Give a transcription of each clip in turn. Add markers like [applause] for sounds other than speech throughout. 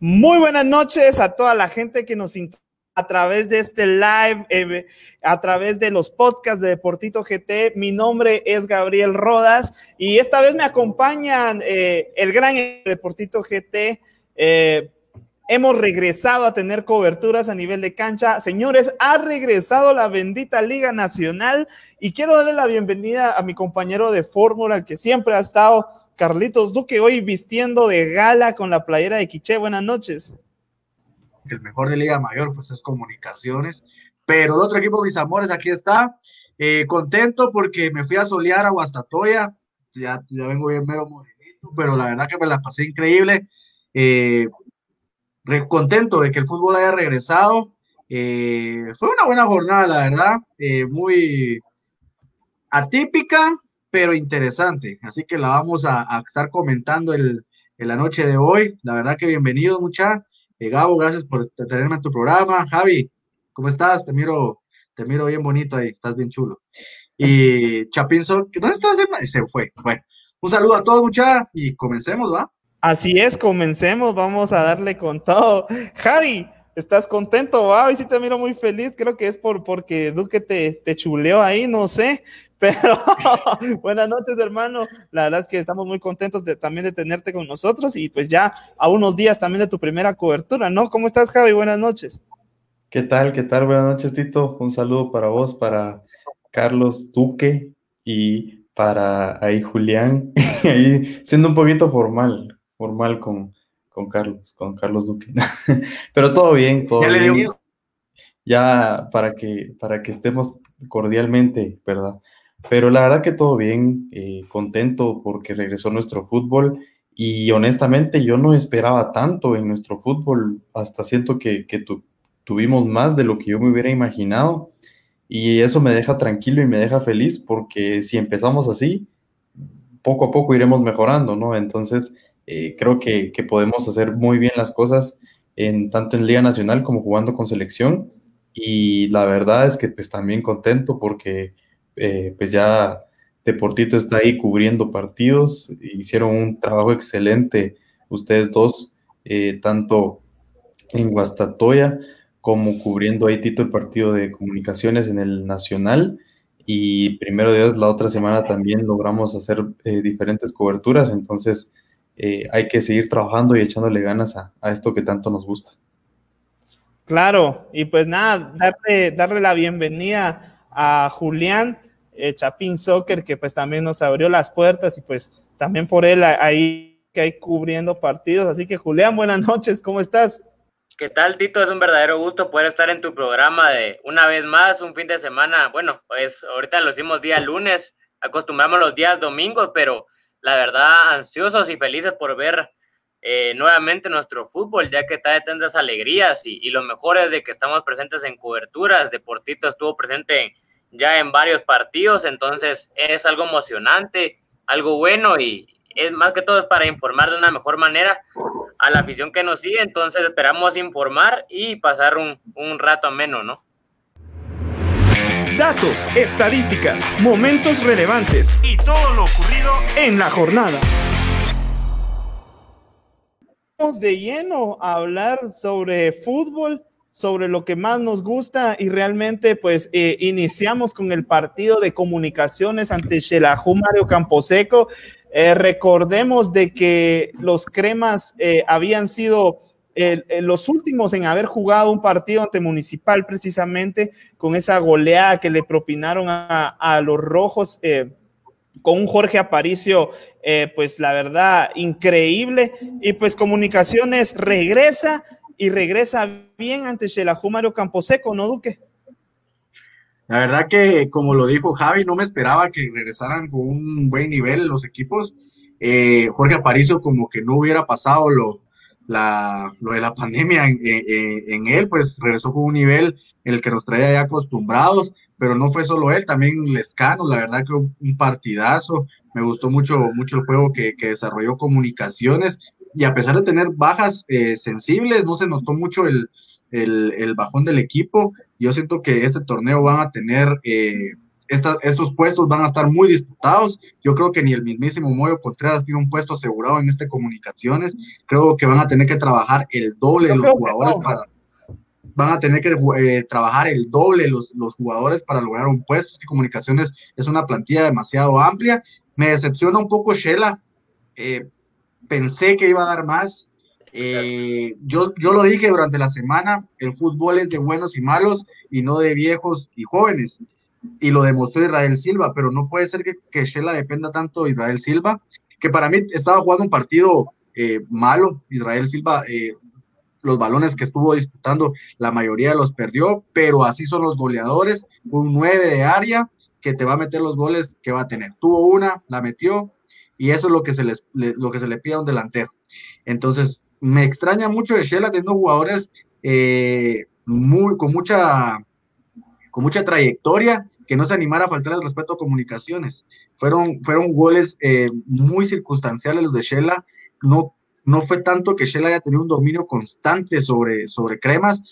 Muy buenas noches a toda la gente que nos a través de este live, eh, a través de los podcasts de Deportito GT. Mi nombre es Gabriel Rodas y esta vez me acompañan eh, el gran Deportito GT. Eh, hemos regresado a tener coberturas a nivel de cancha. Señores, ha regresado la bendita Liga Nacional y quiero darle la bienvenida a mi compañero de fórmula que siempre ha estado Carlitos Duque hoy vistiendo de gala con la playera de Quiche. Buenas noches. El mejor de Liga Mayor, pues es Comunicaciones. Pero el otro equipo, mis amores, aquí está. Eh, contento porque me fui a solear a Guastatoya. Ya, ya vengo bien mero morenito, pero la verdad que me la pasé increíble. Eh, contento de que el fútbol haya regresado. Eh, fue una buena jornada, la verdad. muy atípica, pero interesante. Así que la vamos a, estar comentando el, en la noche de hoy. La verdad que bienvenido, mucha. Eh, Gabo, gracias por tenerme en tu programa. Javi, ¿cómo estás? Te miro, te miro bien bonito ahí, estás bien chulo. Y Chapinzo, ¿dónde estás? Se fue. Bueno, un saludo a todos, mucha, y comencemos, ¿va? Así es, comencemos, vamos a darle con todo. Javi, ¿estás contento? Wow, hoy sí te miro muy feliz, creo que es por porque Duque te, te chuleó ahí, no sé, pero [laughs] buenas noches, hermano. La verdad es que estamos muy contentos de, también de tenerte con nosotros y pues ya a unos días también de tu primera cobertura, ¿no? ¿Cómo estás, Javi? Buenas noches. ¿Qué tal? ¿Qué tal? Buenas noches, Tito. Un saludo para vos, para Carlos Duque y para ahí Julián, [laughs] ahí siendo un poquito formal, formal con, con Carlos, con Carlos Duque. [laughs] Pero todo bien, todo ya bien. Ya para que, para que estemos cordialmente, ¿verdad? Pero la verdad que todo bien, eh, contento porque regresó nuestro fútbol y honestamente yo no esperaba tanto en nuestro fútbol, hasta siento que, tuvimos más de lo que yo me hubiera imaginado y eso me deja tranquilo y me deja feliz porque si empezamos así, poco a poco iremos mejorando, ¿no? Entonces eh, creo que, podemos hacer muy bien las cosas en, tanto en Liga Nacional como jugando con selección y la verdad es que pues también contento porque eh, pues ya Deportito está ahí cubriendo partidos, hicieron un trabajo excelente ustedes dos, eh, tanto en Guastatoya como cubriendo ahí Tito el partido de comunicaciones en el Nacional. Y primero de Dios, la otra semana también logramos hacer eh, diferentes coberturas, entonces hay que seguir trabajando y echándole ganas a, esto que tanto nos gusta. Claro, y pues nada, darle, darle la bienvenida a Julián eh, Chapín Soccer, que pues también nos abrió las puertas y pues también por él ahí que hay cubriendo partidos. Así que Julián, buenas noches, ¿cómo estás? ¿Qué tal, Tito? Es un verdadero gusto poder estar en tu programa de una vez más, un fin de semana. Bueno, pues ahorita lo hicimos día lunes, acostumbramos los días domingos, pero la verdad ansiosos y felices por ver eh, nuevamente nuestro fútbol, ya que está de tantas alegrías y, y, lo mejor es de que estamos presentes en coberturas. Deportito estuvo presente en ya en varios partidos, entonces es algo emocionante, algo bueno y es más que todo es para informar de una mejor manera a la afición que nos sigue, entonces esperamos informar y pasar un, un rato ameno, ¿no? Datos, estadísticas, momentos relevantes y todo lo ocurrido en la jornada. Vamos de lleno a hablar sobre fútbol sobre lo que más nos gusta y realmente pues eh, iniciamos con el partido de comunicaciones ante Xelajú Mario Camposeco. Eh, recordemos de que los cremas eh, habían sido los últimos en haber jugado un partido ante Municipal precisamente con esa goleada que le propinaron a, los rojos con un Jorge Aparicio, pues la verdad, increíble. Y pues Comunicaciones regresa y regresa bien ante Shelahu Mario Camposeco, ¿no, Duque? La verdad que, como lo dijo Javi, no me esperaba que regresaran con un buen nivel los equipos. eh, Jorge Aparicio como que no hubiera pasado lo, la, lo de la pandemia en, él, pues regresó con un nivel en el que nos traía ya acostumbrados, pero no fue solo él, también Lescano, la verdad que un partidazo, me gustó mucho, mucho el juego que, que desarrolló comunicaciones y a pesar de tener bajas eh, sensibles, no se notó mucho el, el, el, bajón del equipo. Yo siento que este torneo van a tener... Eh, estos puestos van a estar muy disputados. Yo creo que ni el mismísimo Moyo Contreras tiene un puesto asegurado en este comunicaciones. Creo que van a tener que trabajar el doble de los jugadores para van a tener que eh, trabajar el doble los, los jugadores para lograr un puesto. Es que comunicaciones es una plantilla demasiado amplia. Me decepciona un poco Shela. Eh, pensé que iba a dar más. Eh, yo, yo lo dije durante la semana, el fútbol es de buenos y malos y no de viejos y jóvenes y lo demostró Israel Silva, pero no puede ser que, que Shela dependa tanto de Israel Silva, que para mí estaba jugando un partido eh, malo. Israel Silva, eh, los balones que estuvo disputando, la mayoría los perdió, pero así son los goleadores, un 9 de área que te va a meter los goles que va a tener. Tuvo una, la metió, y eso es lo que se, les, lo que se le pide a un delantero. Entonces, me extraña mucho de Shela teniendo jugadores eh, muy, con mucha con mucha trayectoria, que no se animara a faltar el respeto a comunicaciones. Fueron, fueron goles eh, muy circunstanciales los de Shela. No, no fue tanto que Shela haya tenido un dominio constante sobre, sobre Cremas,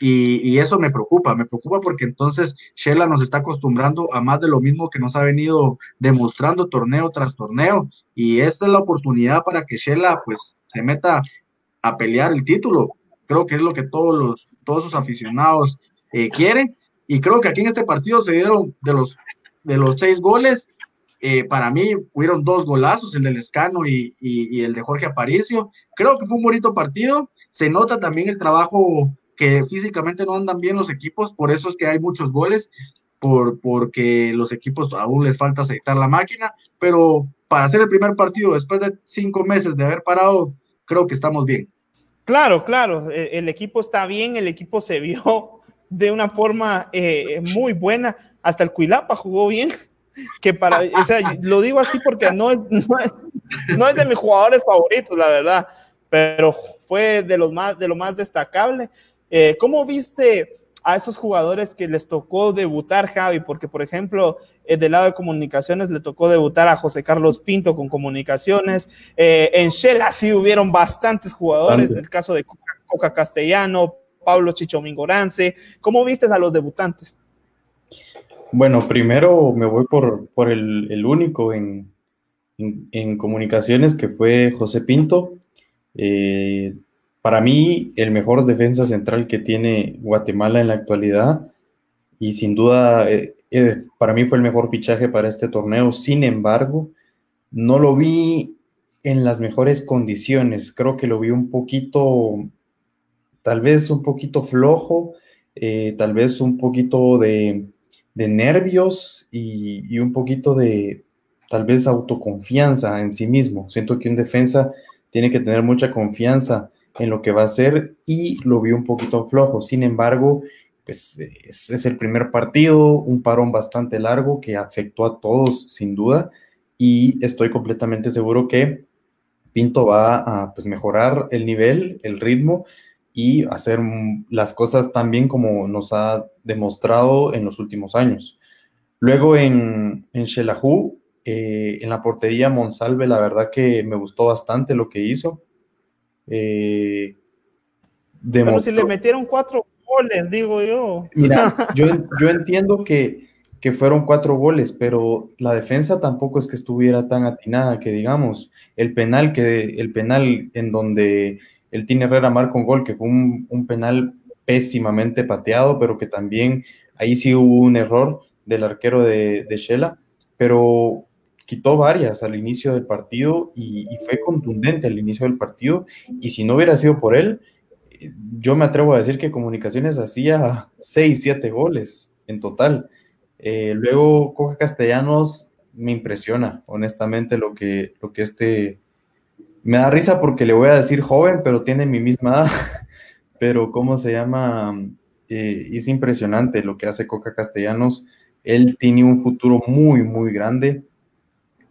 y, eso me preocupa, me preocupa porque entonces Shela nos está acostumbrando a más de lo mismo que nos ha venido demostrando torneo tras torneo. Y esta es la oportunidad para que Shela pues se meta a pelear el título. Creo que es lo que todos los, todos sus aficionados eh, quieren. Y creo que aquí en este partido se dieron de los, de los seis goles, eh, para mí hubieron dos golazos, el del Escano y, y, el de Jorge Aparicio. Creo que fue un bonito partido. Se nota también el trabajo que físicamente no andan bien los equipos, por eso es que hay muchos goles, por, porque los equipos aún les falta aceitar la máquina, pero para hacer el primer partido después de cinco meses de haber parado, creo que estamos bien. Claro, claro, el, el equipo está bien, el equipo se vio de una forma eh, muy buena. Hasta el Cuilapa jugó bien. Que para, o sea, lo digo así porque no, no, es, de mis jugadores favoritos, la verdad, pero fue de los más, de lo más destacable. Eh, ¿Cómo viste a esos jugadores que les tocó debutar, Javi? Porque, por ejemplo, eh, del lado de comunicaciones le tocó debutar a José Carlos Pinto con comunicaciones. en Shela sí hubieron bastantes jugadores, el caso de Coca Castellano, Pablo Chicho Mingorance. ¿Cómo viste a los debutantes? Bueno, primero me voy por, el, único en, comunicaciones que fue José Pinto. Eh, para mí, el mejor defensa central que tiene Guatemala en la actualidad y sin duda eh, eh, para mí fue el mejor fichaje para este torneo. Sin embargo, no lo vi en las mejores condiciones. Creo que lo vi un poquito tal vez un poquito flojo, eh, tal vez un poquito de, nervios y, un poquito de tal vez autoconfianza en sí mismo. Siento que un defensa tiene que tener mucha confianza en lo que va a hacer y lo vi un poquito flojo. Sin embargo, pues es, el primer partido, un parón bastante largo que afectó a todos sin duda y estoy completamente seguro que Pinto va a pues, mejorar el nivel, el ritmo y hacer las cosas tan bien como nos ha demostrado en los últimos años. Luego en, en Shelahu, eh, en la portería Monsalve, la verdad que me gustó bastante lo que hizo. Eh, Pero si le metieron cuatro goles, digo yo. Mira, [laughs] yo, yo entiendo que, que fueron cuatro goles, pero la defensa tampoco es que estuviera tan atinada, que digamos, el penal, que, el penal en donde el Tine Herrera marca un gol que fue un, penal pésimamente pateado, pero que también ahí sí hubo un error del arquero de, de Shela, pero quitó varias al inicio del partido y, fue contundente al inicio del partido. Y si no hubiera sido por él, yo me atrevo a decir que Comunicaciones hacía [laughs] 6, 7 goles en total. Eh, luego Coja Castellanos me impresiona, honestamente, lo que, lo que este me da risa porque le voy a decir joven, pero tiene mi misma edad. [laughs] pero, ¿cómo se llama? Eh, es impresionante lo que hace Coca Castellanos. Él tiene un futuro muy, muy grande.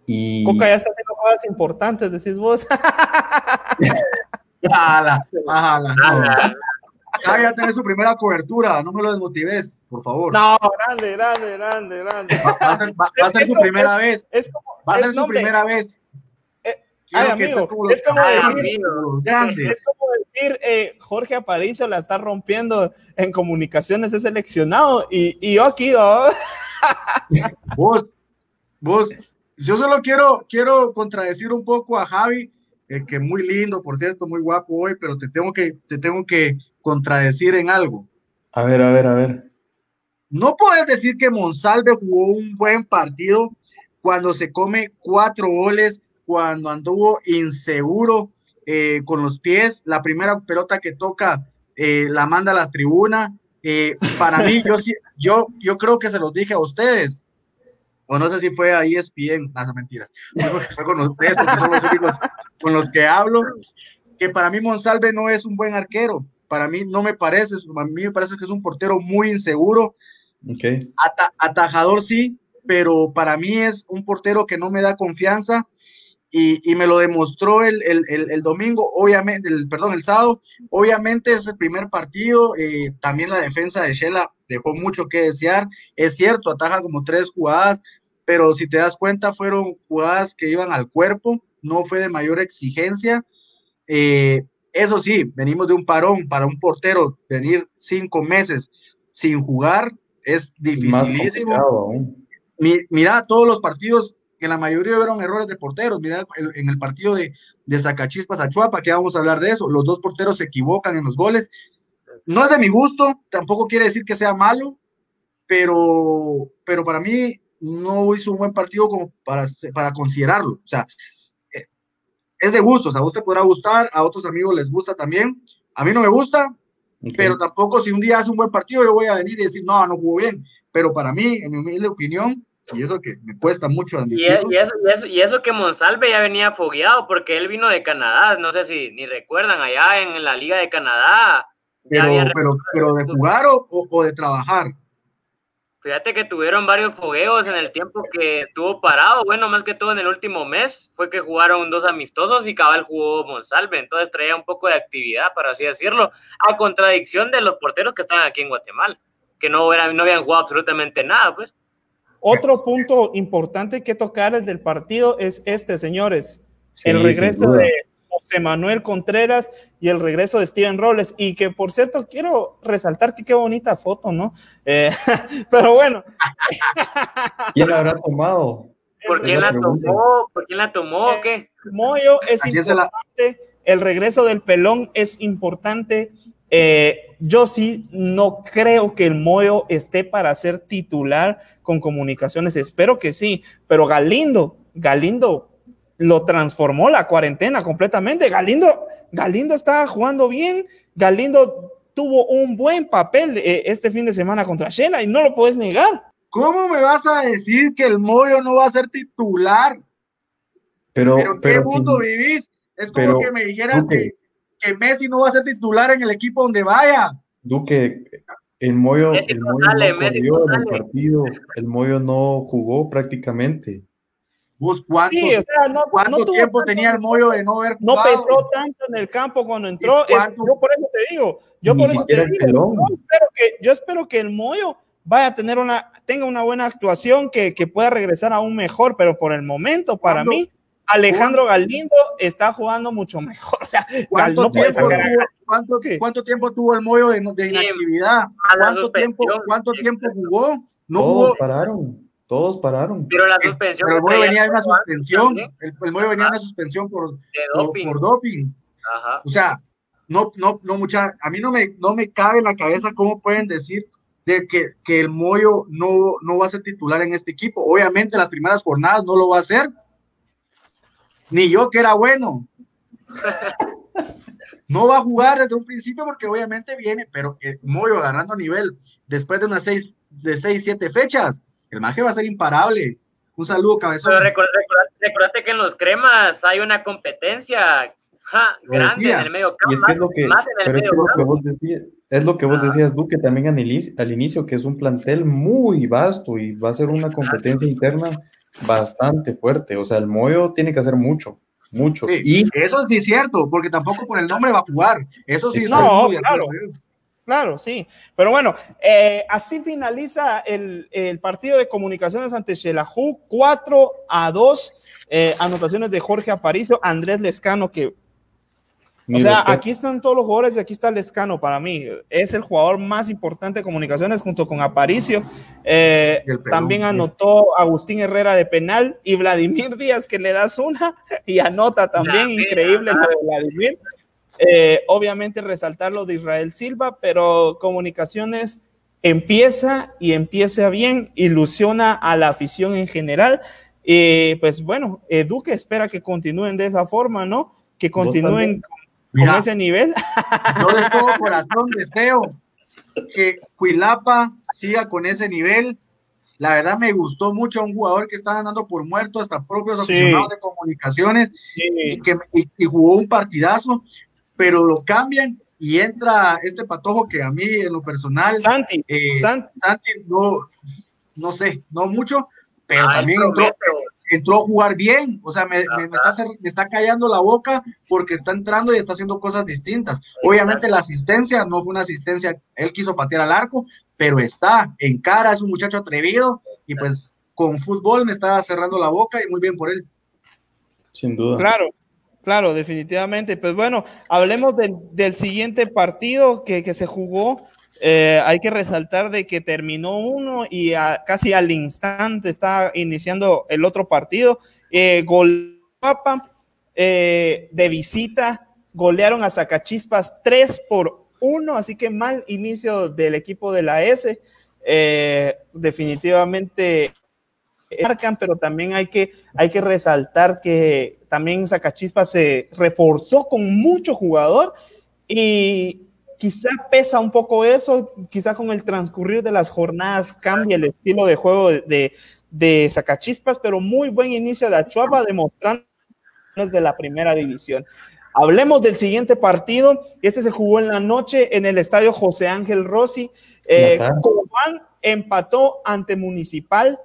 Y... Coca ya está haciendo jugadas importantes, decís vos. [laughs] Jala, jala. Ya, ya tenés su primera cobertura, no me lo desmotives, por favor. No, grande, grande, grande, grande. Va, va a ser, va, va a ser su primera vez. Es como, Va a ser su nombre. primera vez. Eh, ay, amigo, como es como decir- grandes. Es como decir, eh, Jorge Aparicio la está rompiendo en comunicaciones, es seleccionado y, y yo aquí, oh, Vos, vos, yo solo quiero, quiero contradecir un poco a Javi, eh, que muy lindo, por cierto, muy guapo hoy, pero te tengo que, te tengo que contradecir en algo. A ver, a ver, a ver. No puedes decir que Monsalve jugó un buen partido cuando se come cuatro goles, cuando anduvo inseguro eh, con los pies, la primera pelota que toca eh, la manda a la tribuna. Eh, para mí, yo, sí- yo, yo creo que se los dije a ustedes, o no sé si fue a E ESPN, las mentiras, fue con ustedes, porque son los únicos con los que hablo, que para mí Monsalve no es un buen arquero, para mí no me parece, a mí me parece que es un portero muy inseguro, Ok. Ata- atajador sí, pero para mí es un portero que no me da confianza. Y, y me lo demostró el, el- el- el domingo, obviamente, el, perdón, el sábado, obviamente es el primer partido, eh, también la defensa de Shela dejó mucho que desear, es cierto, ataja como tres jugadas, pero si te das cuenta fueron jugadas que iban al cuerpo, no fue de mayor exigencia. Eh, eso sí, venimos de un parón para un portero, venir cinco meses sin jugar es dificilísimo. Mi- mira todos los partidos, que la mayoría fueron errores de porteros. Mira el- en el partido de, de Zacachispas a Chuapa, que vamos a hablar de eso. Los dos porteros se equivocan en los goles. No es de mi gusto, tampoco quiere decir que sea malo, pero, pero para mí no hizo un buen partido como para, para considerarlo. O sea, eh, es de gustos. A usted podrá gustar, a otros amigos les gusta también. A mí no me gusta, pero tampoco si un día hace un buen partido yo voy a venir y decir, no, no jugó bien. Pero para mí, en mi humilde opinión, y eso que me cuesta mucho Y, e- y eso, y, eso, y eso que Monsalve ya venía fogueado porque él vino de Canadá, no sé si ni recuerdan, allá en la Liga de Canadá. pero, pero, pero de jugar o- o de trabajar. Fíjate que tuvieron varios fogueos en el tiempo que estuvo parado. Bueno, más que todo en el último mes fue que jugaron dos amistosos y cabal jugó Monsalve. Entonces traía un poco de actividad, para así decirlo, a contradicción de los porteros que están aquí en Guatemala, que no, eran, no habían jugado absolutamente nada, pues. Otro punto importante que tocar desde el partido es este, señores. Sí, el regreso de José Manuel Contreras y el regreso de Steven Robles. Y que, por cierto, quiero resaltar que qué bonita foto, ¿no? Eh, [laughs] pero bueno, ¿Quién la habrá tomado? ¿Por quién la tomó? ¿Por quién la tomó o qué? Moyo es ¿A quién se la- importante, el regreso del pelón es importante. Eh, yo sí no creo que el Moyo esté para ser titular con comunicaciones. Espero que sí, pero Galindo, Galindo lo transformó la cuarentena completamente. Galindo, Galindo estaba jugando bien. Galindo tuvo un buen papel eh, este fin de semana contra Shela y no lo puedes negar. ¿Cómo me vas a decir que el Moyo no va a ser titular? Pero, ¿Pero en qué pero mundo vivís? Es como pero, que me dijeran Duque. que, que Messi no va a ser titular en el equipo donde vaya. Duque, el Moyo, Messi el no Moyo sale, no corrió no en el partido, el Moyo no jugó prácticamente. ¿Vos cuántos, Sí, o sea, no, cuánto no tuvo tiempo tanto- tenía el Moyo de no haber no pesó tanto en el campo cuando entró. ¿Y Es- cuánto? yo por eso te digo, yo Ni por eso te digo, yo espero que, yo espero que el Moyo vaya a tener una, tenga una buena actuación, que, que pueda regresar aún mejor, pero por el momento, para ¿Cuándo? mí, Alejandro Galindo está jugando mucho mejor. [laughs] O sea, ¿Cuánto, no puede tiempo tuvo, cuánto, cuánto tiempo tuvo el Moyo de, de inactividad? ¿Cuánto tiempo. ¿Cuánto tiempo jugó? No jugó. pararon, todos pararon. Pero la Eh, suspensión. Pero el Moyo venía de una suspensión. El, el Moyo venía de una suspensión por, De por, doping. por doping. Ajá. O sea, no, no, no, mucha, a mí no me, no me cabe en la cabeza cómo pueden decir de que, que el Moyo no, no va a ser titular en este equipo. Obviamente las primeras jornadas no lo va a hacer. Ni yo que era bueno. [laughs] No va a jugar desde un principio porque obviamente viene, pero el Moyo agarrando nivel después de unas seis, de seis, siete fechas, el maje va a ser imparable. Un saludo, cabezón. Pero recor- recor- recordate que en los cremas hay una competencia ja, grande decía. en el medio Y campo. es que es lo que, más en el es lo que vos decías, es lo que vos Ah. decías, Duque, también al inicio, que es un plantel muy vasto y va a ser una competencia interna bastante fuerte. O sea, el Moyo tiene que hacer mucho, mucho. y eso sí es cierto, porque tampoco por el nombre va a jugar. Eso sí no, claro. Claro, sí. Pero bueno, eh, así finaliza el, partido de comunicaciones ante Shelahu, 4 a 2. Eh, anotaciones de Jorge Aparicio, Andrés Lescano, que o sea, aquí están todos los jugadores y aquí está Lescano para mí. Es el jugador más importante de comunicaciones junto con Aparicio. Eh, también anotó Agustín Herrera de penal y Vladimir Díaz que le das una y anota también. Increíble lo de Vladimir. Eh, obviamente resaltar lo de Israel Silva, pero comunicaciones empieza y empieza bien, ilusiona a la afición en general. Y pues bueno, Duque espera que continúen de esa forma, ¿no? Que continúen con ese nivel. [laughs] Yo de todo corazón deseo que Cuilapa siga con ese nivel. La verdad me gustó mucho un jugador que está andando por muerto, hasta propios aficionados de comunicaciones, y que jugó un partidazo, pero lo cambian y entra este patojo que a mí en lo personal, Santi, eh, Santi. no, no sé, no mucho, pero también entró, entró a jugar bien, o sea, me, está, me, está, callando la boca porque está entrando y está haciendo cosas distintas. Obviamente la asistencia no fue una asistencia, él quiso patear al arco, pero está en cara, es un muchacho atrevido y pues con fútbol me está cerrando la boca y muy bien por él. Sin duda. Claro, claro, definitivamente. Pues bueno, hablemos del, siguiente partido que, que se jugó eh, hay que resaltar de que terminó uno y casi al instante está iniciando el otro partido. Eh, gol Papa eh, de visita golearon a Zacachispas 3 por 1, así que mal inicio del equipo de la S. definitivamente marcan, pero también hay que, hay que resaltar que también Zacachispas se reforzó con mucho jugador y quizá pesa un poco eso, quizá con el transcurrir de las jornadas cambia el estilo de juego de, de, Sacachispas, pero muy buen inicio de Achuapa demostrando de la primera división. Hablemos del siguiente partido. Este se jugó en la noche en el estadio José Ángel Rossi. Eh, Cobán empató ante Municipal.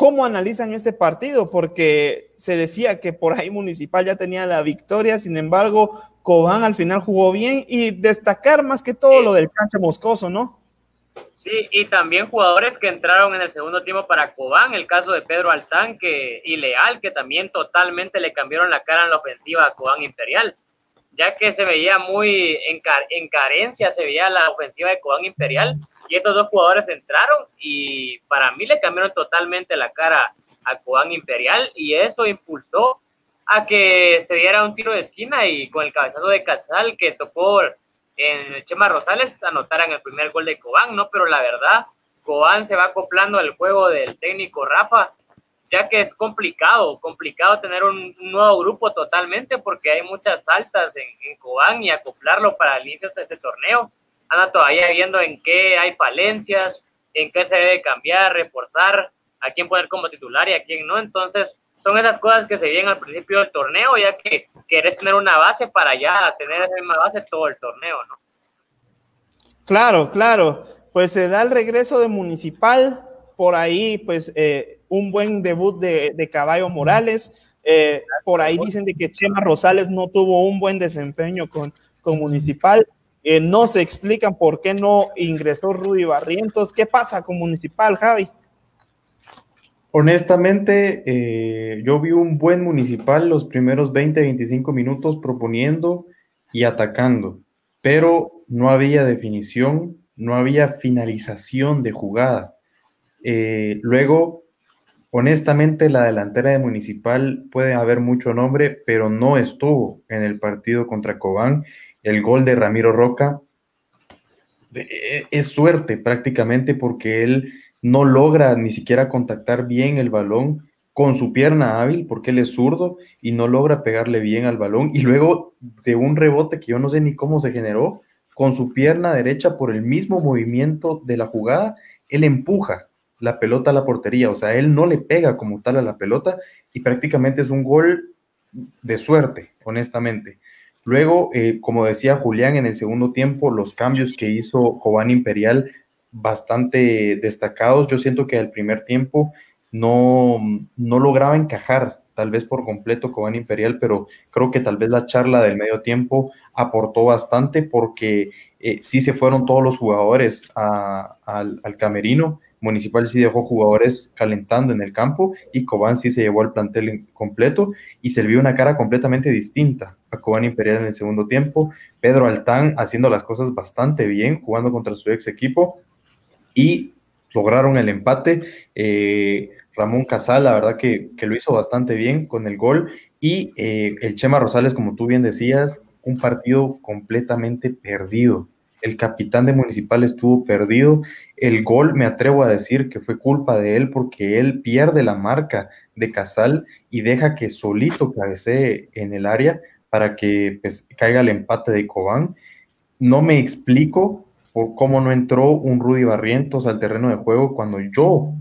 ¿Cómo analizan este partido? Porque se decía que por ahí Municipal ya tenía la victoria, sin embargo, Cobán al final jugó bien y destacar más que todo lo del cancha moscoso, ¿no? Sí, y también jugadores que entraron en el segundo tiempo para Cobán, el caso de Pedro Altán que, y Leal, que también totalmente le cambiaron la cara en la ofensiva a Cobán Imperial, ya que se veía muy en, en carencia, se veía la ofensiva de Cobán Imperial, y estos dos jugadores entraron y para mí le cambiaron totalmente la cara a Cobán Imperial, y eso impulsó a que se diera un tiro de esquina y con el cabezazo de Casal que tocó en Chema Rosales anotaran el primer gol de Cobán, ¿no? Pero la verdad, Cobán se va acoplando al juego del técnico Rafa, ya que es complicado, complicado tener un, nuevo grupo totalmente porque hay muchas altas en, en, Cobán y acoplarlo para el inicio de este torneo. Anda todavía viendo en qué hay falencias, en qué se debe cambiar, reforzar, a quién poner como titular y a quién no. Entonces, son esas cosas que se vienen al principio del torneo, ya que querés tener una base para ya tener esa misma base todo el torneo, ¿no? Claro, claro. Pues se da el regreso de Municipal, por ahí, pues eh, un buen debut de, Caballo Morales. Eh, por ahí dicen de que Chema Rosales no tuvo un buen desempeño con, con Municipal. Eh, no se explican por qué no ingresó Rudy Barrientos. ¿Qué pasa con Municipal, Javi? Honestamente, eh, yo vi un buen municipal los primeros 20, 25 minutos proponiendo y atacando, pero no había definición, no había finalización de jugada. Eh, luego, honestamente, la delantera de Municipal puede haber mucho nombre, pero no estuvo en el partido contra Cobán. El gol de Ramiro Roca eh, es suerte prácticamente porque él no logra ni siquiera contactar bien el balón con su pierna hábil, porque él es zurdo y no logra pegarle bien al balón. Y luego de un rebote que yo no sé ni cómo se generó, con su pierna derecha por el mismo movimiento de la jugada, él empuja la pelota a la portería, o sea, él no le pega como tal a la pelota y prácticamente es un gol de suerte, honestamente. Luego, eh, como decía Julián, en el segundo tiempo, los cambios que hizo Cobán Imperial bastante destacados. Yo siento que al primer tiempo no, no lograba encajar tal vez por completo Cobán Imperial, pero creo que tal vez la charla del medio tiempo aportó bastante porque eh, sí se fueron todos los jugadores al, al, camerino. Municipal sí dejó jugadores calentando en el campo y Cobán sí se llevó al plantel completo y se vio una cara completamente distinta a Cobán Imperial en el segundo tiempo. Pedro Altán haciendo las cosas bastante bien, jugando contra su ex equipo y lograron el empate. Eh, Ramón Casal, la verdad que, lo hizo bastante bien con el gol. Y eh, el Chema Rosales, como tú bien decías, un partido completamente perdido. El capitán de Municipal estuvo perdido. El gol, me atrevo a decir que fue culpa de él porque él pierde la marca de Casal y deja que solito cabecee en el área para que pues, caiga el empate de Cobán. No me explico por cómo no entró un Rudy Barrientos al terreno de juego cuando yo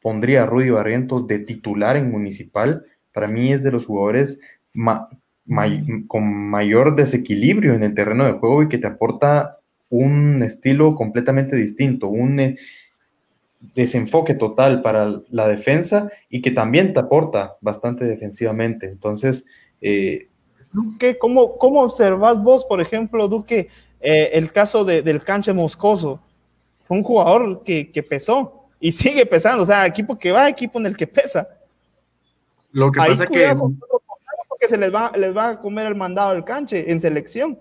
pondría a Rudy Barrientos de titular en Municipal. Para mí es de los jugadores con mayor desequilibrio en el terreno de juego y que te aporta un estilo completamente distinto, un eh, desenfoque total para la defensa y que también te aporta bastante defensivamente. Entonces, eh, ¿cómo, ¿cómo observas vos, por ejemplo, Duque, eh, el caso del canche moscoso? Fue un jugador que, que pesó, y [laughs] sigue pesando, o sea, equipo que va, equipo en el que pesa. Lo que pasa es que porque se les va, les va a comer el mandado del canche en selección.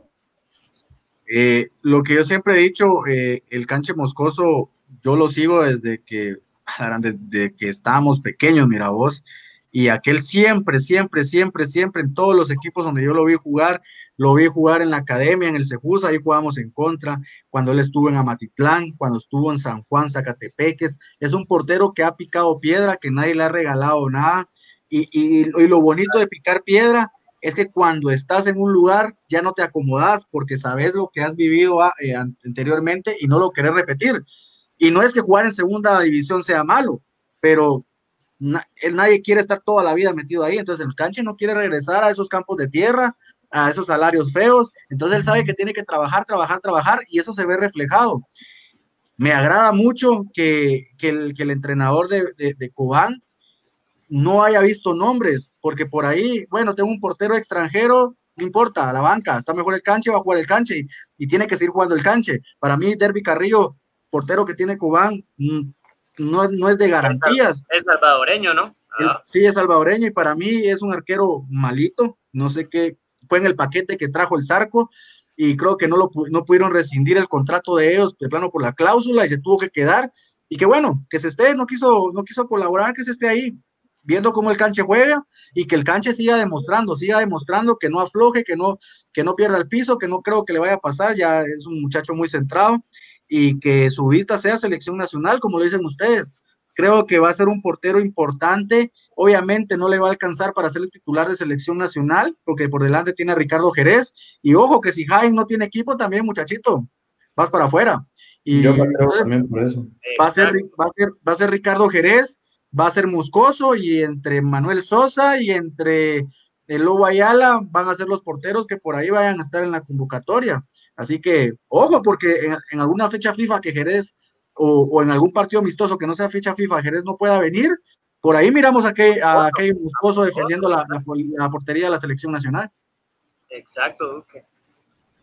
Eh, lo que yo siempre he dicho, eh, el canche moscoso, yo lo sigo desde que, [laughs] desde que estábamos pequeños, mira vos, y aquel siempre, siempre, siempre, siempre en todos los equipos donde yo lo vi jugar, lo vi jugar en la academia, en el Cejus, ahí jugábamos en contra, cuando él estuvo en Amatitlán, cuando estuvo en San Juan, Zacatepeques, es un portero que ha picado piedra, que nadie le ha regalado nada, y, y, y lo bonito de picar piedra es que cuando estás en un lugar ya no te acomodas porque sabes lo que has vivido ah, eh, anteriormente y no lo querés repetir. Y no es que jugar en segunda división sea malo, pero nadie quiere estar toda la vida metido ahí, entonces el canche no quiere regresar a esos campos de tierra, a esos salarios feos, entonces él sabe que tiene que trabajar, trabajar, trabajar y eso se ve reflejado. Me agrada mucho que, el, que el, entrenador de, de, Cobán no haya visto nombres, porque por ahí, bueno, tengo un portero extranjero, no importa, a la banca, está mejor el canche, va a jugar el canche y, tiene que seguir jugando el canche. Para mí, Derby Carrillo, portero que tiene Cobán, mm, no, no es de garantías. Es salvadoreño, ¿no? Sí, es salvadoreño y para mí es un arquero malito. No sé qué fue en el paquete que trajo el Zarco y creo que no, lo, no pudieron rescindir el contrato de ellos de plano por la cláusula y se tuvo que quedar. Y que bueno, que se esté, no quiso, no quiso colaborar, que se esté ahí viendo cómo el canche juega y que el canche siga demostrando, siga demostrando que no afloje, que no, que no pierda el piso, que no creo que le vaya a pasar, ya es un muchacho muy centrado y que su vista sea selección nacional, como lo dicen ustedes. Creo que va a ser un portero importante. Obviamente no le va a alcanzar para ser el titular de selección nacional, porque por delante tiene a Ricardo Jerez. Y ojo que si Jaime no tiene equipo, también muchachito, vas para afuera. Y Yo creo también por eso. Va a, ser, va, a ser, va a ser Ricardo Jerez, va a ser Moscoso y entre Manuel Sosa y entre el Lobo Ayala van a ser los porteros que por ahí vayan a estar en la convocatoria. Así que, ojo, porque en, alguna fecha FIFA que Jerez o, en algún partido amistoso que no sea fecha FIFA, Jerez no pueda venir, por ahí miramos a que a Moscoso defendiendo la, la, portería de la selección nacional. Exacto, Duque.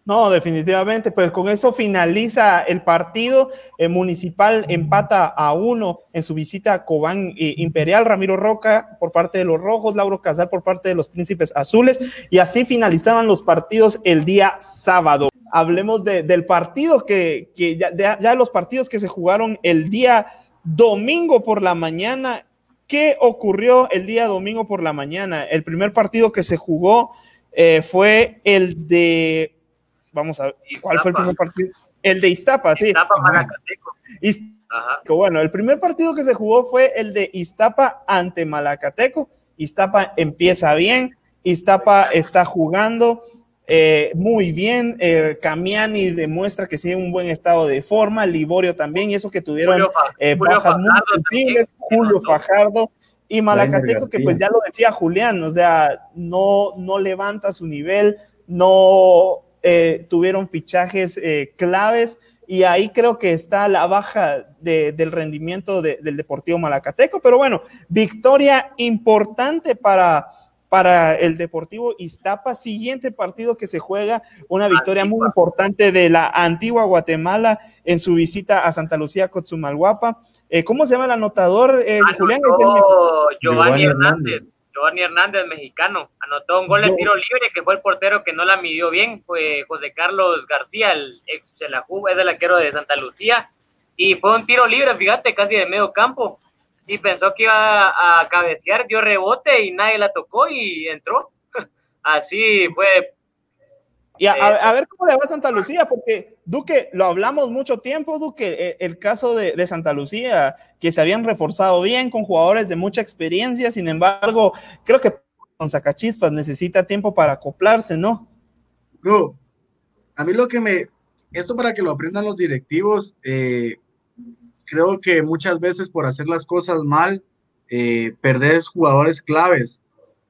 No, definitivamente, pues con eso finaliza el partido. El municipal empata a uno en su visita a Cobán eh, Imperial. Ramiro Roca por parte de los Rojos, Lauro Casal por parte de los Príncipes Azules. Y así finalizaban los partidos el día sábado. Hablemos del partido que, ya, de, los partidos que se jugaron el día domingo por la mañana. ¿Qué ocurrió el día domingo por la mañana? El primer partido que se jugó eh, fue el de Vamos a ver, ¿cuál fue el primer partido? El de Iztapa, sí. Iztapa, Malacateco. Bueno, el primer partido que se jugó fue el de Iztapa ante Malacateco. Iztapa empieza bien, Iztapa está jugando eh, muy bien. Eh, Camiani demuestra que sigue un buen estado de forma. Liborio también, y eso que tuvieron eh, bajas muy sensibles. Julio Fajardo y Malacateco, que pues ya lo decía Julián, o sea, no, no levanta su nivel, no eh, tuvieron fichajes eh, claves y ahí creo que está la baja del rendimiento del Deportivo Malacateco, pero bueno, victoria importante para, para el Deportivo Iztapa, siguiente partido que se juega, una victoria muy importante de la antigua Guatemala en su visita a Santa Lucía, Cotzumalguapa. Eh, ¿Cómo se llama el anotador, eh, Julián? Giovanni Hernández. Giovanni Hernández, mexicano, anotó un gol de tiro libre que fue el portero que no la midió bien, fue José Carlos García, el ex Chelajú, es el arquero de Santa Lucía, y fue un tiro libre, fíjate, casi de medio campo, y pensó que iba a cabecear, dio rebote y nadie la tocó y entró. [laughs] Así fue y a, ver cómo le va a Santa Lucía, porque Duque, lo hablamos mucho tiempo, Duque, eh, el, caso de, Santa Lucía, que se habían reforzado bien con jugadores de mucha experiencia, sin embargo, creo que con Sacachispas necesita tiempo para acoplarse, ¿no? No, a mí lo que me, esto para que lo aprendan los directivos, eh, creo que muchas veces por hacer las cosas mal, eh, perdés jugadores claves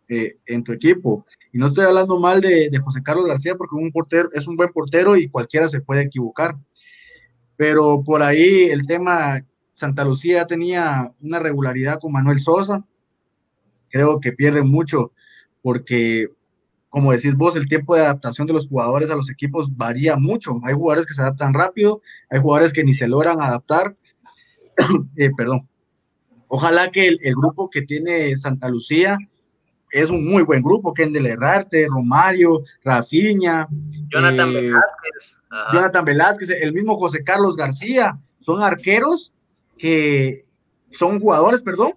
eh, en tu equipo. Y no estoy hablando mal de, José Carlos García porque un portero, es un buen portero y cualquiera se puede equivocar. Pero por ahí el tema, Santa Lucía tenía una regularidad con Manuel Sosa. Creo que pierde mucho porque, como decís vos, el tiempo de adaptación de los jugadores a los equipos varía mucho. Hay jugadores que se adaptan rápido, hay jugadores que ni se logran adaptar. [coughs] Eh, perdón. Ojalá que el, el grupo que tiene Santa Lucía es un muy buen grupo, Kendall Herrarte, Romario, Rafiña, Jonathan eh, Velázquez. Jonathan Velázquez, el mismo José Carlos García, son arqueros que son jugadores, perdón,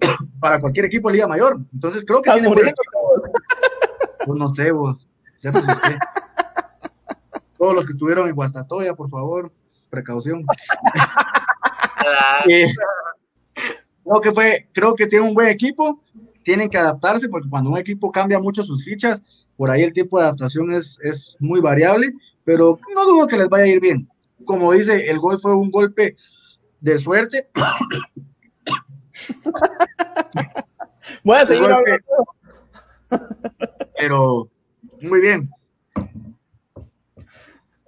[coughs] para cualquier equipo de Liga Mayor. Entonces creo que tiene pues no sé, vos. Todos los que estuvieron en Guastatoya, por favor, precaución. [laughs] eh, creo que fue, creo que tiene un buen equipo tienen que adaptarse porque cuando un equipo cambia mucho sus fichas, por ahí el tiempo de adaptación es, es muy variable, pero no dudo que les vaya a ir bien. Como dice, el gol fue un golpe de suerte. [laughs] Voy a seguir golpe, Pero muy bien.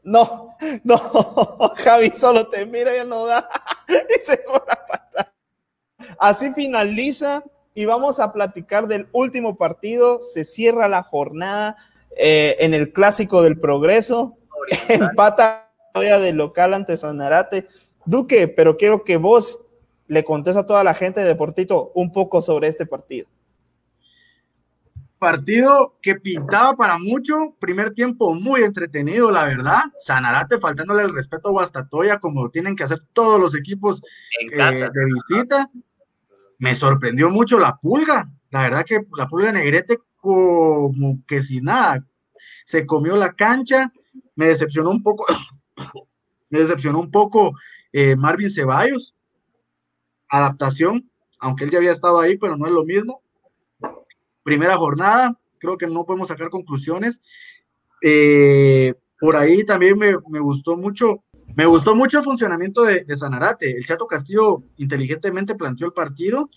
No, no, [laughs] Javi solo te mira y no da. [laughs] Y se fue la pata. Así finaliza y vamos a platicar del último partido. Se cierra la jornada eh, en el clásico del progreso. Empata todavía de local ante Sanarate. Duque, pero quiero que vos le contes a toda la gente de Deportito un poco sobre este partido. Partido que pintaba para mucho, primer tiempo muy entretenido, la verdad. Sanarate faltándole el respeto a Guastatoya, como tienen que hacer todos los equipos eh, de visita me sorprendió mucho la pulga. La verdad que la pulga negrete como que sin nada. Se comió la cancha, me decepcionó un poco, [coughs] me decepcionó un poco eh, Marvin Ceballos. Adaptación, aunque él ya había estado ahí, pero no es lo mismo. Primera jornada, creo que no podemos sacar conclusiones. Eh, por ahí también me, me gustó mucho me gustó mucho el funcionamiento de, Sanarate. El Chato Castillo inteligentemente planteó el partido.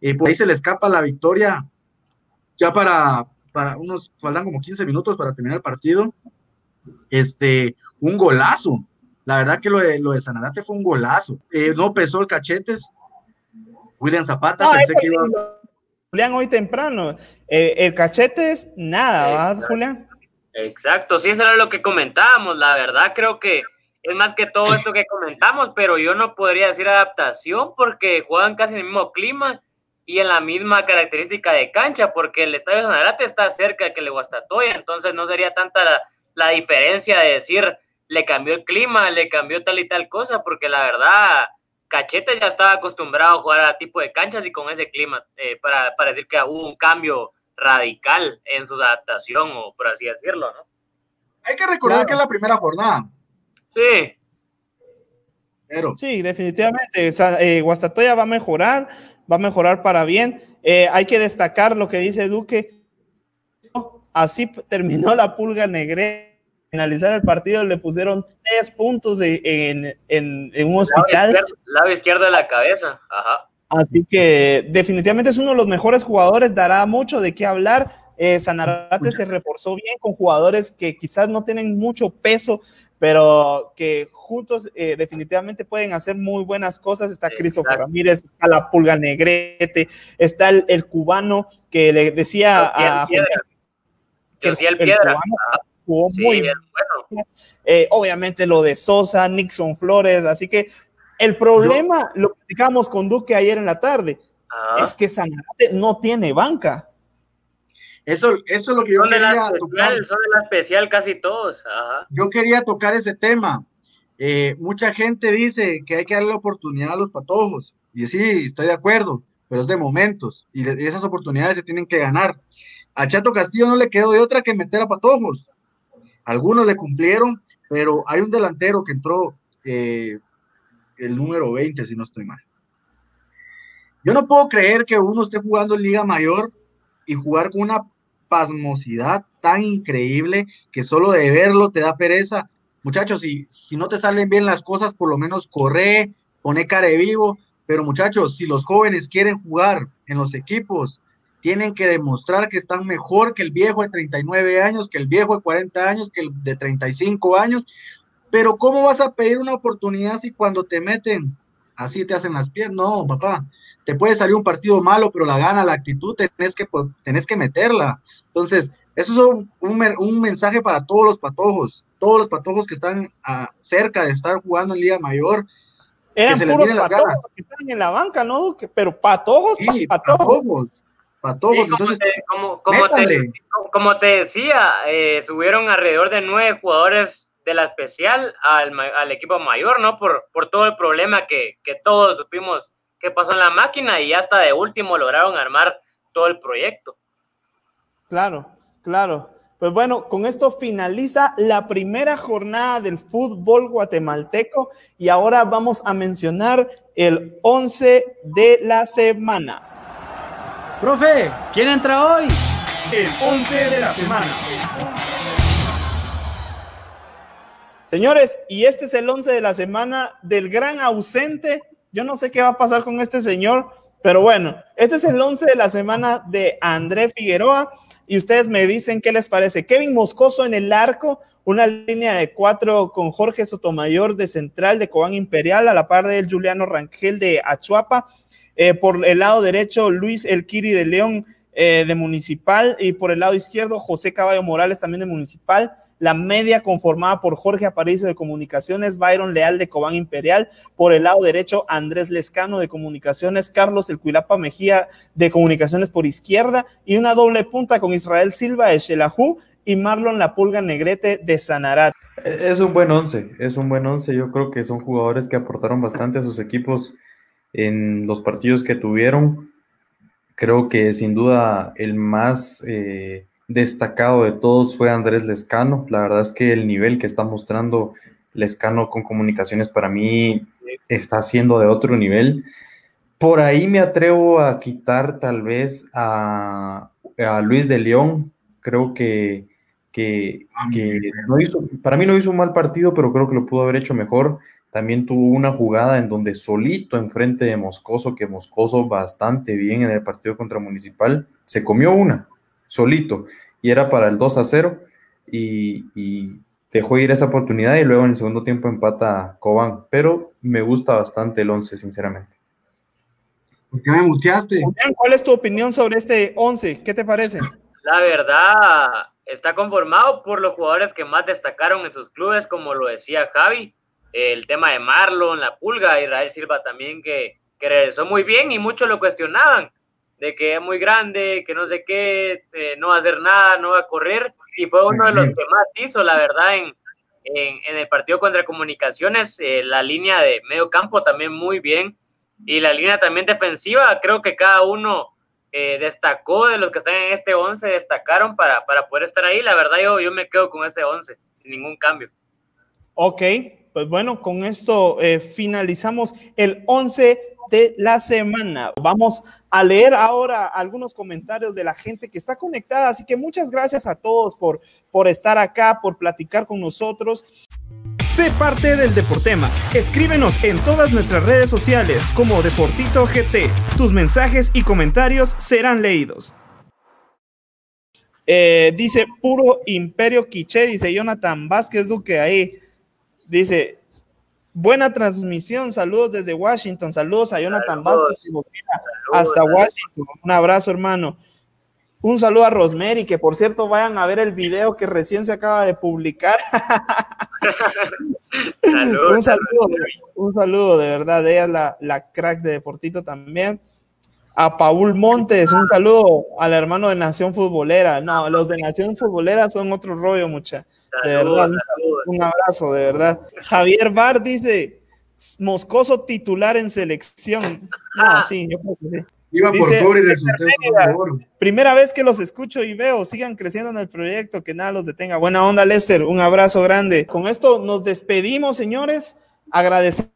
y por ahí se le escapa la victoria. Ya para, para unos, faltan como 15 minutos para terminar el partido. Este, un golazo. La verdad que lo de, lo de Sanarate fue un golazo. Eh, no pesó el cachetes. William Zapata, pensé que iba. Julián, hoy temprano. Eh, el cachetes, nada, ¿va, Julián? Exacto, sí, eso era lo que comentábamos. La verdad, creo que es más que todo esto que comentamos, pero yo no podría decir adaptación porque juegan casi en el mismo clima y en la misma característica de cancha, porque el Estadio Sanarate está cerca de que le Guastatoya, entonces no sería tanta la, diferencia de decir le cambió el clima, le cambió tal y tal cosa, porque la verdad, Cachete ya estaba acostumbrado a jugar a tipo de canchas y con ese clima, eh, para, para decir que hubo un cambio radical en su adaptación, o por así decirlo, ¿no? Hay que recordar que es la primera jornada. Sí. Pero. Sí, definitivamente. Eh, Guastatoya va a mejorar, va a mejorar para bien. Eh, hay que destacar lo que dice Duque. Así terminó la pulga negre. Finalizar el partido le pusieron tres puntos en, un hospital. Lado izquierdo, de la cabeza. Ajá. Así que definitivamente es uno de los mejores jugadores, dará mucho de qué hablar Eh, Sanarate se reforzó bien con jugadores que quizás no tienen mucho peso, pero que juntos eh, definitivamente pueden hacer muy buenas cosas. Está Christopher Ramírez, está la Pulga Negrete, está el, cubano que le decía a que el, el, Piedra. jugó muy bien. Eh, obviamente lo de Sosa, Nixon Flores, así que el problema, lo platicamos con Duque ayer en la tarde, es que Sanarate no tiene banca. Eso, eso es lo que yo quería tocar. Son de la especial casi todos. Yo quería tocar ese tema. Eh, mucha gente dice que hay que darle oportunidad a los patojos. Y sí, estoy de acuerdo, pero es de momentos. Y, esas oportunidades se tienen que ganar. A Chato Castillo no le quedó de otra que meter a patojos. Algunos le cumplieron, pero hay un delantero que entró, eh, el número 20, si no estoy mal. Yo no puedo creer que uno esté jugando en Liga Mayor y jugar con una pasmosidad tan increíble que solo de verlo te da pereza. Muchachos, si, si no te salen bien las cosas, por lo menos corre, pone cara de vivo. Pero muchachos, si los jóvenes quieren jugar en los equipos, tienen que demostrar que están mejor que el viejo de 39 años, que el viejo de 40 años, que el de 35 años. Pero ¿cómo vas a pedir una oportunidad si cuando te meten así te hacen las piernas? No, papá te puede salir un partido malo, pero la gana, la actitud, tenés que, tenés que meterla. Entonces, eso es un, un, mensaje para todos los patojos, todos los patojos que están ah, cerca de estar jugando en Liga Mayor. Eran puros patojos que están en la banca, ¿no? Pero patojos, sí, patojos. Patojos, como, te, como, te, decía, eh, subieron alrededor de nueve jugadores de la especial al, al equipo mayor, ¿no? Por, por todo el problema que, que todos supimos qué pasó en la máquina y hasta de último lograron armar todo el proyecto. Claro, claro. Pues bueno, con esto finaliza la primera jornada del fútbol guatemalteco y ahora vamos a mencionar el 11 de la semana. Profe, ¿quién entra hoy? El 11 de la semana. Señores, y este es el 11 de la semana del gran ausente yo no sé qué va a pasar con este señor, pero bueno, este es el 11 de la semana de André Figueroa y ustedes me dicen qué les parece. Kevin Moscoso en el arco, una línea de cuatro con Jorge Sotomayor de central de Cobán Imperial, a la par del Juliano Rangel de Achuapa. Eh, por el lado derecho, Luis Elquiri de León eh, de Municipal y por el lado izquierdo, José Caballo Morales también de Municipal la media conformada por Jorge Aparicio de Comunicaciones, Byron Leal de Cobán Imperial, por el lado derecho Andrés Lescano de Comunicaciones, Carlos El Cuilapa Mejía de Comunicaciones por izquierda y una doble punta con Israel Silva de Xelajú y Marlon La Pulga Negrete de Sanarat. Es un buen once, es un buen once. Yo creo que son jugadores que aportaron bastante a sus equipos en los partidos que tuvieron. Creo que sin duda el más eh, destacado de todos fue Andrés Lescano. La verdad es que el nivel que está mostrando Lescano con comunicaciones para mí está siendo de otro nivel. Por ahí me atrevo a quitar tal vez a, Luis de León. Creo que, que, no hizo, para mí no hizo un mal partido, pero creo que lo pudo haber hecho mejor. También tuvo una jugada en donde solito enfrente de Moscoso, que Moscoso bastante bien en el partido contra Municipal, se comió una solito, y era para el 2 a 0, y, dejó ir esa oportunidad y luego en el segundo tiempo empata Cobán, pero me gusta bastante el 11, sinceramente. ¿Por qué me muteaste? ¿Cuál es tu opinión sobre este 11? ¿Qué te parece? La verdad, está conformado por los jugadores que más destacaron en sus clubes, como lo decía Javi, el tema de Marlon, la Pulga, Israel Silva también, que, que regresó muy bien y muchos lo cuestionaban de que es muy grande, que no sé qué, eh, no va a hacer nada, no va a correr, y fue uno de los que más hizo, la verdad, en, en, el partido contra Comunicaciones, eh, la línea de medio campo también muy bien, y la línea también defensiva, creo que cada uno eh, destacó de los que están en este 11, destacaron para, para poder estar ahí, la verdad yo, yo me quedo con ese 11, sin ningún cambio. Ok, pues bueno, con esto finalizamos el 11 de la semana. Vamos a leer ahora algunos comentarios de la gente que está conectada, así que muchas gracias a todos por, por estar acá, por platicar con nosotros. Sé parte del Deportema. Escríbenos en todas nuestras redes sociales como Deportito GT. Tus mensajes y comentarios serán leídos. Eh, dice puro imperio quiche, dice Jonathan Vázquez Duque ahí. Dice, buena transmisión, saludos desde Washington, saludos a Jonathan Vázquez hasta Washington. Un abrazo, hermano. Un saludo a Rosemary, que por cierto vayan a ver el video que recién se acaba de publicar. [laughs] un saludo, un saludo, de verdad. Ella es la, la crack de Deportito también a Paul Montes, un saludo al hermano de Nación Futbolera. No, los de Nación Futbolera son otro rollo, mucha. De verdad, un, abrazo, de verdad. Javier Bar dice, Moscoso titular en selección. No, sí, yo creo que sí. Iba por Primera vez que los escucho y veo, sigan creciendo en el proyecto, que nada los detenga. Buena onda, Lester, un abrazo grande. Con esto nos despedimos, señores. Agradecemos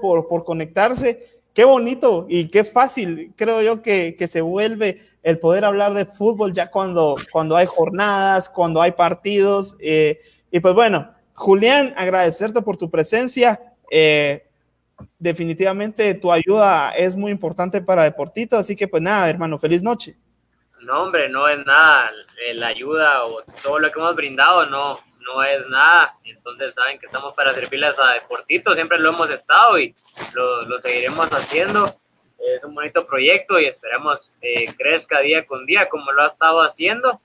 por, por conectarse qué bonito y qué fácil creo yo que, se vuelve el poder hablar de fútbol ya cuando, cuando hay jornadas, cuando hay partidos. Eh, y pues bueno, Julián, agradecerte por tu presencia. Eh, definitivamente tu ayuda es muy importante para Deportito, así que pues nada, hermano, feliz noche. No, hombre, no es nada la ayuda o todo lo que hemos brindado, no, no es nada. Entonces saben que estamos para servirles a Deportito, siempre lo hemos estado y lo, seguiremos haciendo. Es un bonito proyecto y esperamos eh, crezca día con día como lo ha estado haciendo.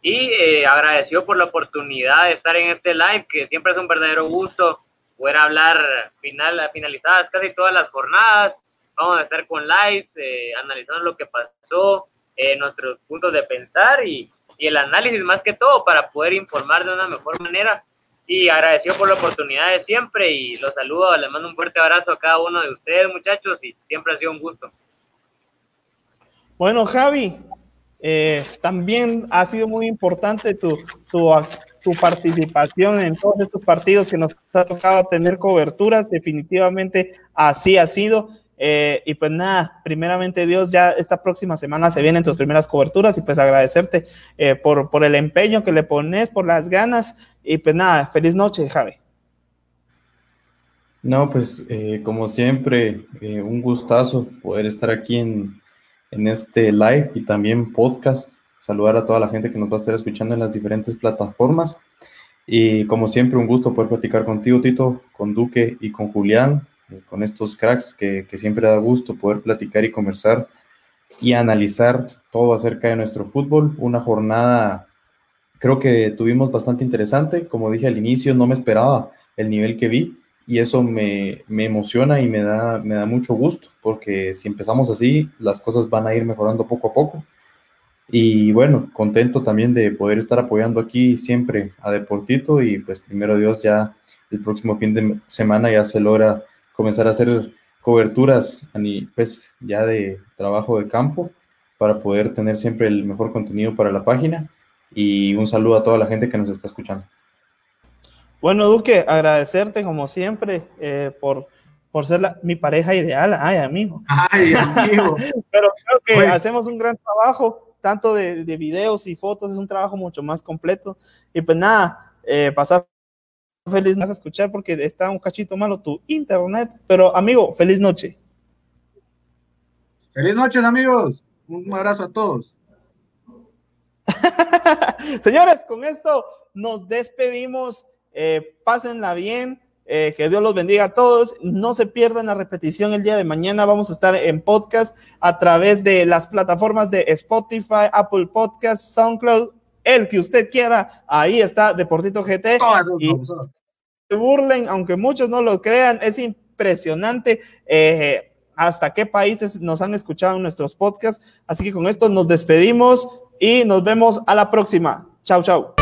Y eh, agradecido por la oportunidad de estar en este live, que siempre es un verdadero gusto poder hablar final, finalizadas casi todas las jornadas. Vamos a estar con lives, eh, analizando lo que pasó, eh, nuestros puntos de pensar y, y el análisis más que todo para poder informar de una mejor manera. Y agradecido por la oportunidad de siempre y los saludo, les mando un fuerte abrazo a cada uno de ustedes muchachos y siempre ha sido un gusto. Bueno, Javi, eh, también ha sido muy importante tu, tu, tu, participación en todos estos partidos que nos ha tocado tener coberturas. Definitivamente así ha sido. Eh, y pues nada, primeramente Dios, ya esta próxima semana se vienen tus primeras coberturas y pues agradecerte eh, por, por el empeño que le pones, por las ganas y pues nada, feliz noche, Javi. No, pues eh, como siempre, un gustazo poder estar aquí en, en este live y también podcast. Saludar a toda la gente que nos va a estar escuchando en las diferentes plataformas. Y como siempre, un gusto poder platicar contigo, Tito, con Duque y con Julián con estos cracks que, siempre da gusto poder platicar y conversar y analizar todo acerca de nuestro fútbol. Una jornada, creo que tuvimos bastante interesante. Como dije al inicio, no me esperaba el nivel que vi y eso me, emociona y me da, me da mucho gusto porque si empezamos así, las cosas van a ir mejorando poco a poco. Y bueno, contento también de poder estar apoyando aquí siempre a Deportito y pues primero Dios ya el próximo fin de semana ya se logra comenzar a hacer coberturas pues, ya de trabajo de campo para poder tener siempre el mejor contenido para la página. Y un saludo a toda la gente que nos está escuchando. Bueno, Duque, agradecerte como siempre eh, por, por ser mi pareja ideal. Ay, amigo. Ay, [laughs] amigo. Pero creo que hacemos un gran trabajo, tanto de, videos y fotos, es un trabajo mucho más completo. Y pues nada, eh, pasar feliz vas a escuchar porque está un cachito malo tu internet. Pero amigo, feliz noche. Feliz noche, amigos. Un abrazo a todos. [laughs] Señores, con esto nos despedimos. Eh, pásenla bien. Eh, que Dios los bendiga a todos. No se pierdan la repetición el día de mañana. Vamos a estar en podcast a través de las plataformas de Spotify, Apple Podcast, SoundCloud, el que usted quiera. Ahí está Deportito GT. y burlen, aunque muchos no lo crean, es impresionante. Eh, hasta qué países nos han escuchado en nuestros podcasts. Así que con esto nos despedimos y nos vemos a la próxima. Chau, chau.